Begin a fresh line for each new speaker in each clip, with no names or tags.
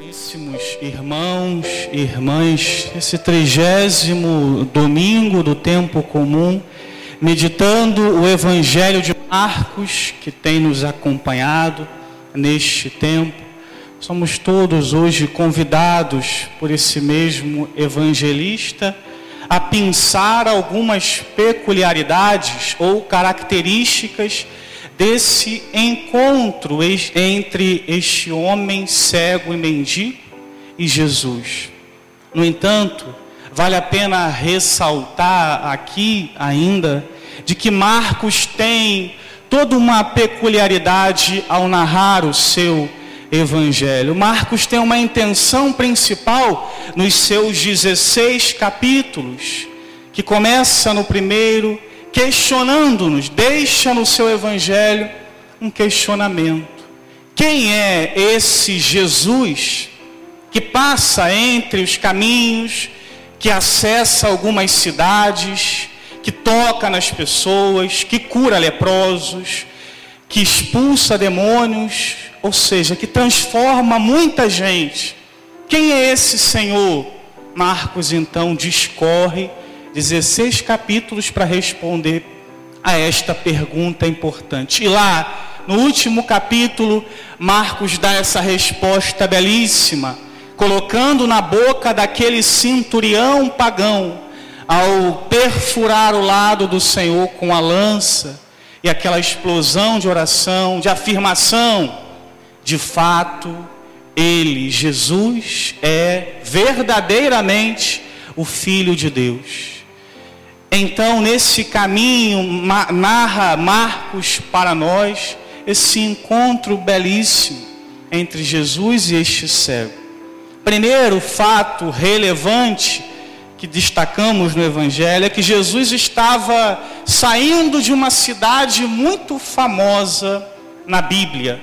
Caríssimos irmãos e irmãs, esse trigésimo domingo do tempo comum, meditando o Evangelho de Marcos, que tem nos acompanhado neste tempo, somos todos hoje convidados por esse mesmo evangelista a pensar algumas peculiaridades ou características desse encontro entre este homem cego e mendigo e Jesus. No entanto, vale a pena ressaltar aqui ainda de que Marcos tem toda uma peculiaridade ao narrar o seu evangelho. Marcos tem uma intenção principal nos seus 16 capítulos, que começa no primeiro questionando-nos, deixa no seu evangelho um questionamento. Quem é esse Jesus que passa entre os caminhos, que acessa algumas cidades, que toca nas pessoas, que cura leprosos, que expulsa demônios, ou seja, que transforma muita gente? Quem é esse Senhor? Marcos então discorre 16 capítulos para responder a esta pergunta importante. E lá, no último capítulo, Marcos dá essa resposta belíssima, colocando na boca daquele cinturião pagão, ao perfurar o lado do Senhor com a lança, e aquela explosão de oração, de afirmação, de fato, ele, Jesus, é verdadeiramente o Filho de Deus. Então, nesse caminho, narra Marcos para nós esse encontro belíssimo entre Jesus e este cego. Primeiro fato relevante que destacamos no Evangelho é que Jesus estava saindo de uma cidade muito famosa na Bíblia,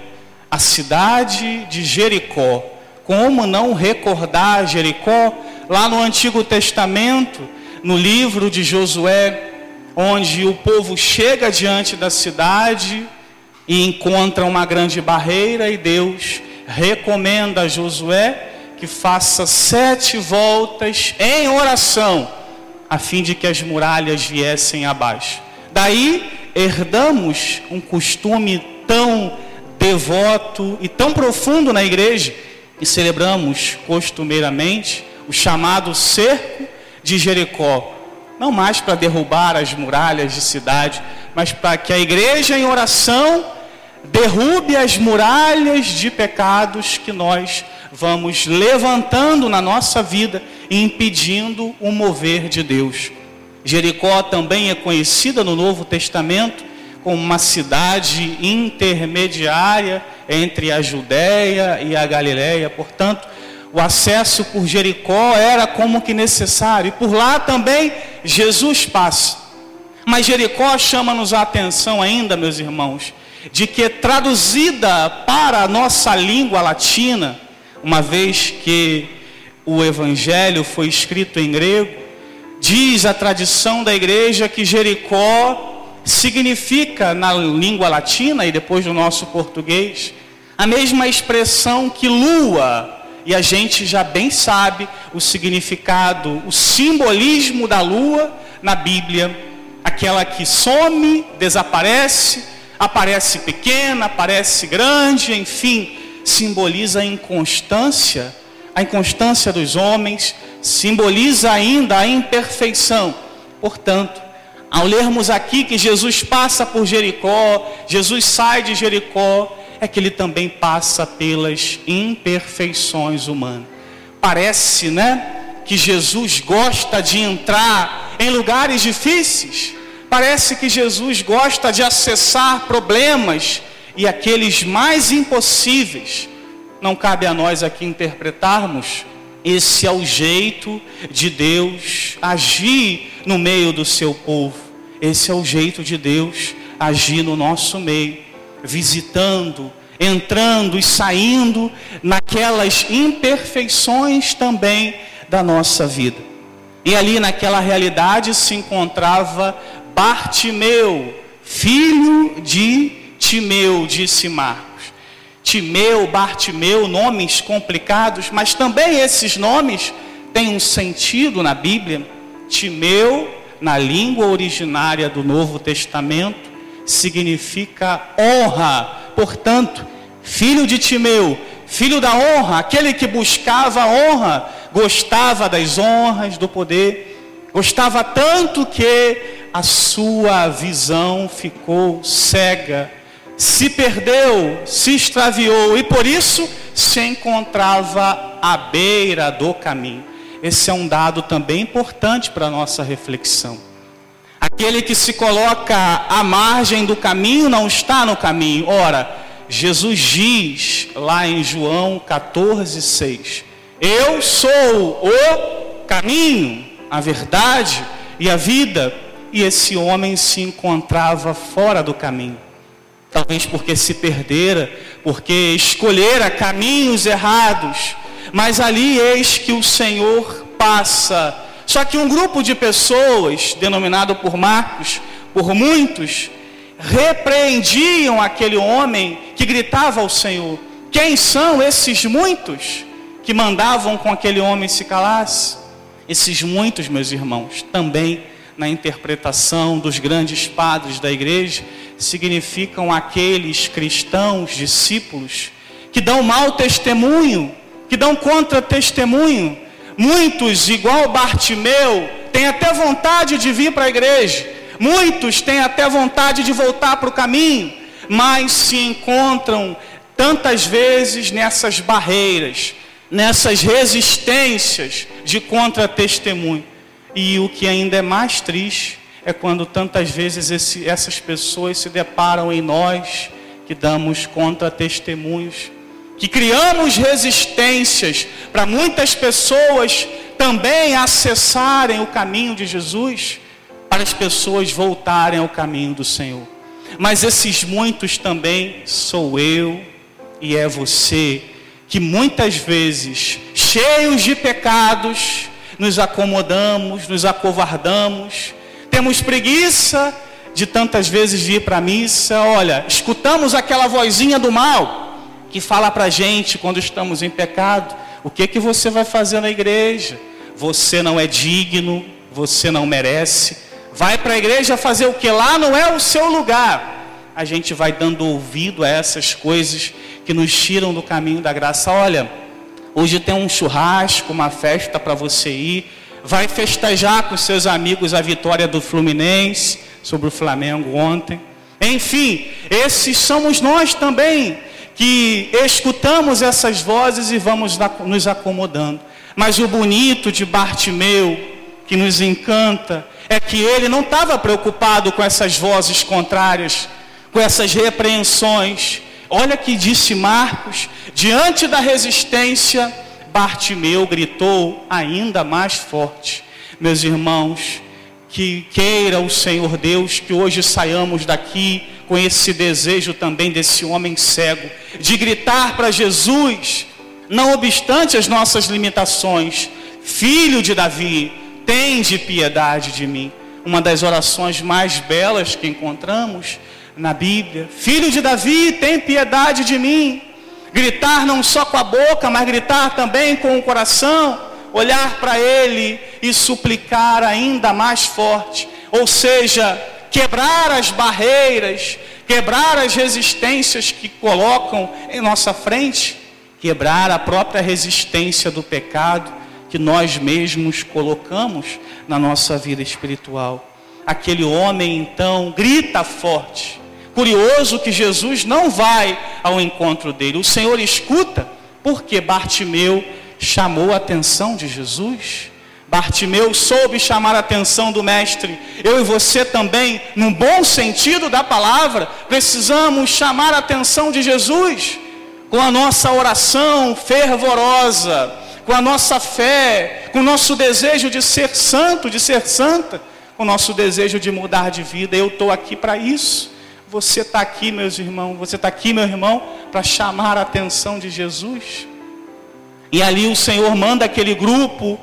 a cidade de Jericó. Como não recordar Jericó? Lá no Antigo Testamento, no livro de Josué, onde o povo chega diante da cidade e encontra uma grande barreira, e Deus recomenda a Josué que faça sete voltas em oração, a fim de que as muralhas viessem abaixo. Daí herdamos um costume tão devoto e tão profundo na igreja, e celebramos costumeiramente o chamado cerco de Jericó, não mais para derrubar as muralhas de cidade, mas para que a igreja em oração derrube as muralhas de pecados que nós vamos levantando na nossa vida e impedindo o mover de Deus. Jericó também é conhecida no Novo Testamento como uma cidade intermediária entre a Judéia e a Galiléia, portanto, o acesso por Jericó era como que necessário. E por lá também Jesus passa. Mas Jericó chama-nos a atenção ainda, meus irmãos, de que traduzida para a nossa língua latina, uma vez que o evangelho foi escrito em grego, diz a tradição da igreja que Jericó significa na língua latina e depois no nosso português a mesma expressão que lua e a gente já bem sabe o significado, o simbolismo da lua na Bíblia, aquela que some, desaparece, aparece pequena, aparece grande, enfim, simboliza a inconstância, a inconstância dos homens, simboliza ainda a imperfeição. Portanto, ao lermos aqui que Jesus passa por Jericó, Jesus sai de Jericó, é que ele também passa pelas imperfeições humanas. Parece, né, que Jesus gosta de entrar em lugares difíceis. Parece que Jesus gosta de acessar problemas e aqueles mais impossíveis. Não cabe a nós aqui interpretarmos. Esse é o jeito de Deus agir no meio do seu povo. Esse é o jeito de Deus agir no nosso meio visitando, entrando e saindo naquelas imperfeições também da nossa vida. E ali naquela realidade se encontrava Bartimeu, filho de Timeu, disse Marcos. Timeu, Bartimeu, nomes complicados, mas também esses nomes têm um sentido na Bíblia. Timeu, na língua originária do Novo Testamento, significa honra. Portanto, filho de Timeu, filho da honra, aquele que buscava a honra, gostava das honras, do poder, gostava tanto que a sua visão ficou cega se perdeu, se extraviou e por isso se encontrava à beira do caminho. Esse é um dado também importante para a nossa reflexão. Aquele que se coloca à margem do caminho não está no caminho. Ora, Jesus diz lá em João 14, 6: Eu sou o caminho, a verdade e a vida. E esse homem se encontrava fora do caminho talvez porque se perdera, porque escolhera caminhos errados, mas ali eis que o Senhor passa. Só que um grupo de pessoas, denominado por Marcos, por muitos, repreendiam aquele homem que gritava ao Senhor. Quem são esses muitos que mandavam com aquele homem se calasse? Esses muitos, meus irmãos, também na interpretação dos grandes padres da igreja, significam aqueles cristãos, discípulos, que dão mau testemunho, que dão contra-testemunho. Muitos, igual Bartimeu, têm até vontade de vir para a igreja, muitos têm até vontade de voltar para o caminho, mas se encontram tantas vezes nessas barreiras, nessas resistências de contra-testemunho. E o que ainda é mais triste é quando tantas vezes esse, essas pessoas se deparam em nós, que damos contra testemunhos, que criamos resistências para muitas pessoas também acessarem o caminho de Jesus, para as pessoas voltarem ao caminho do Senhor. Mas esses muitos também sou eu e é você, que muitas vezes, cheios de pecados, nos acomodamos, nos acovardamos, temos preguiça de tantas vezes vir para a missa. Olha, escutamos aquela vozinha do mal que fala para a gente quando estamos em pecado: o que, que você vai fazer na igreja? Você não é digno, você não merece. Vai para a igreja fazer o que? Lá não é o seu lugar. A gente vai dando ouvido a essas coisas que nos tiram do caminho da graça. Olha, hoje tem um churrasco, uma festa para você ir vai festejar com seus amigos a vitória do Fluminense sobre o Flamengo ontem. Enfim, esses somos nós também que escutamos essas vozes e vamos nos acomodando. Mas o bonito de Bartimeu, que nos encanta, é que ele não estava preocupado com essas vozes contrárias, com essas repreensões. Olha que disse Marcos, diante da resistência, Bartimeu gritou ainda mais forte. Meus irmãos, que queira o Senhor Deus que hoje saiamos daqui com esse desejo também desse homem cego, de gritar para Jesus, não obstante as nossas limitações, filho de Davi, tende piedade de mim. Uma das orações mais belas que encontramos na Bíblia. Filho de Davi, tem piedade de mim. Gritar não só com a boca, mas gritar também com o coração, olhar para Ele e suplicar ainda mais forte. Ou seja, quebrar as barreiras, quebrar as resistências que colocam em nossa frente, quebrar a própria resistência do pecado que nós mesmos colocamos na nossa vida espiritual. Aquele homem então grita forte Curioso que Jesus não vai ao encontro dele. O Senhor escuta, porque Bartimeu chamou a atenção de Jesus. Bartimeu soube chamar a atenção do Mestre. Eu e você também, num bom sentido da palavra, precisamos chamar a atenção de Jesus com a nossa oração fervorosa, com a nossa fé, com o nosso desejo de ser santo, de ser santa, com o nosso desejo de mudar de vida. Eu estou aqui para isso. Você está aqui, meus irmãos, você está aqui, meu irmão, para chamar a atenção de Jesus. E ali o Senhor manda aquele grupo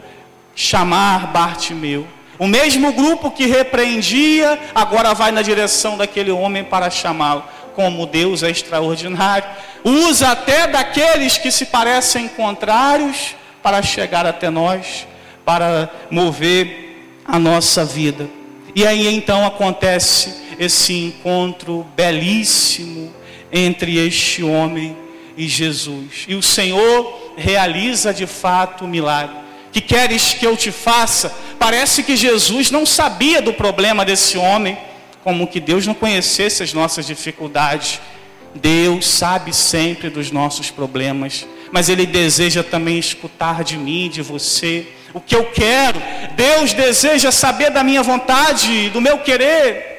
chamar Bartimeu. O mesmo grupo que repreendia, agora vai na direção daquele homem para chamá-lo. como Deus é extraordinário. Usa até daqueles que se parecem contrários para chegar até nós, para mover a nossa vida. E aí então acontece esse encontro belíssimo entre este homem e Jesus. E o Senhor realiza de fato o milagre. Que queres que eu te faça? Parece que Jesus não sabia do problema desse homem, como que Deus não conhecesse as nossas dificuldades. Deus sabe sempre dos nossos problemas, mas Ele deseja também escutar de mim, de você, o que eu quero. Deus deseja saber da minha vontade, do meu querer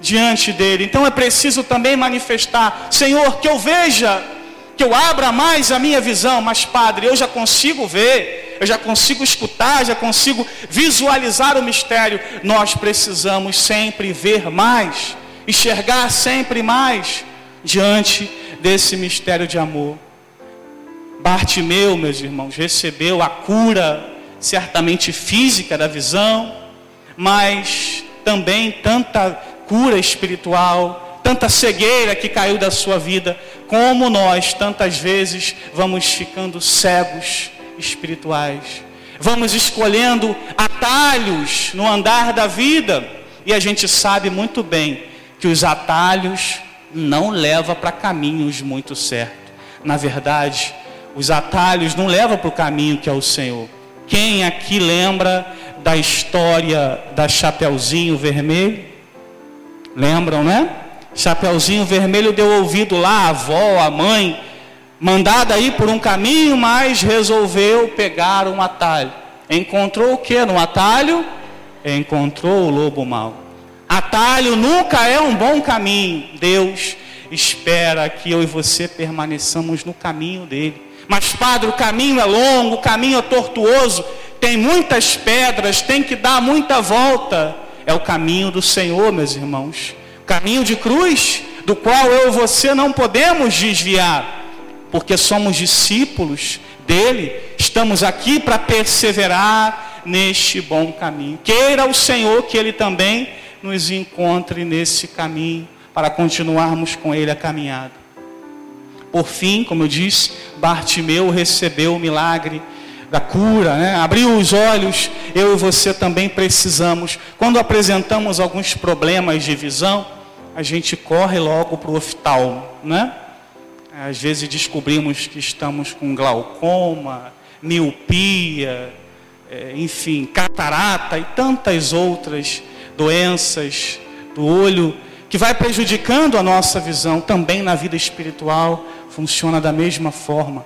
diante dele. Então é preciso também manifestar, Senhor, que eu veja, que eu abra mais a minha visão, mas Padre, eu já consigo ver, eu já consigo escutar, já consigo visualizar o mistério. Nós precisamos sempre ver mais, enxergar sempre mais diante desse mistério de amor. Bartimeu, meus irmãos, recebeu a cura certamente física da visão, mas também tanta cura espiritual, tanta cegueira que caiu da sua vida, como nós tantas vezes vamos ficando cegos espirituais. Vamos escolhendo atalhos no andar da vida, e a gente sabe muito bem que os atalhos não levam para caminhos muito certos. Na verdade, os atalhos não levam para o caminho que é o Senhor. Quem aqui lembra da história da Chapeuzinho Vermelho? Lembram, né? Chapeuzinho Vermelho deu ouvido lá, a avó, a mãe, mandada aí por um caminho, mas resolveu pegar um atalho. Encontrou o que no atalho? Encontrou o lobo mau. Atalho nunca é um bom caminho. Deus espera que eu e você permaneçamos no caminho dele. Mas, padre, o caminho é longo, o caminho é tortuoso, tem muitas pedras, tem que dar muita volta. É o caminho do Senhor, meus irmãos. Caminho de cruz, do qual eu e você não podemos desviar, porque somos discípulos dele, estamos aqui para perseverar neste bom caminho. Queira o Senhor que ele também nos encontre nesse caminho, para continuarmos com ele a caminhada. Por fim, como eu disse, Bartimeu recebeu o milagre da cura, né? abriu os olhos, eu e você também precisamos. Quando apresentamos alguns problemas de visão, a gente corre logo para o oftalmo, né? Às vezes descobrimos que estamos com glaucoma, miopia, é, enfim, catarata e tantas outras doenças do olho que vai prejudicando a nossa visão também na vida espiritual funciona da mesma forma.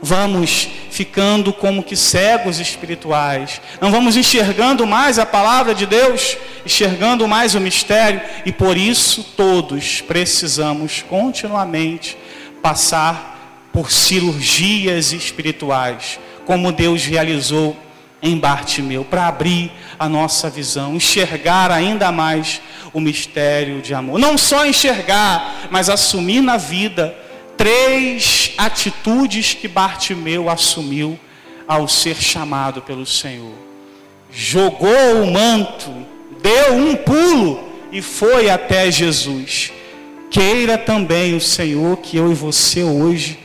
Vamos ficando como que cegos espirituais, não vamos enxergando mais a palavra de Deus, enxergando mais o mistério, e por isso todos precisamos continuamente passar por cirurgias espirituais, como Deus realizou em Bartimeu, para abrir a nossa visão, enxergar ainda mais o mistério de amor. Não só enxergar, mas assumir na vida três atitudes que Bartimeu assumiu ao ser chamado pelo Senhor. Jogou o manto, deu um pulo e foi até Jesus. Queira também o Senhor que eu e você hoje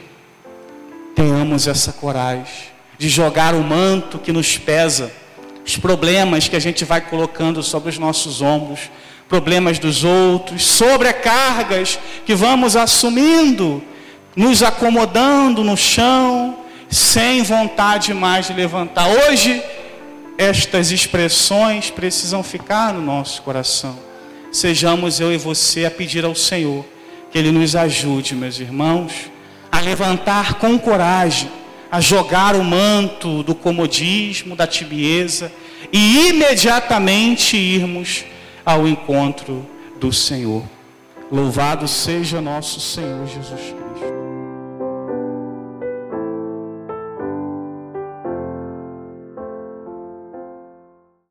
tenhamos essa coragem de jogar o manto que nos pesa, os problemas que a gente vai colocando sobre os nossos ombros, problemas dos outros, sobrecargas que vamos assumindo nos acomodando no chão, sem vontade mais de levantar. Hoje, estas expressões precisam ficar no nosso coração. Sejamos eu e você a pedir ao Senhor que Ele nos ajude, meus irmãos, a levantar com coragem, a jogar o manto do comodismo, da tibieza e imediatamente irmos ao encontro do Senhor. Louvado seja nosso Senhor Jesus.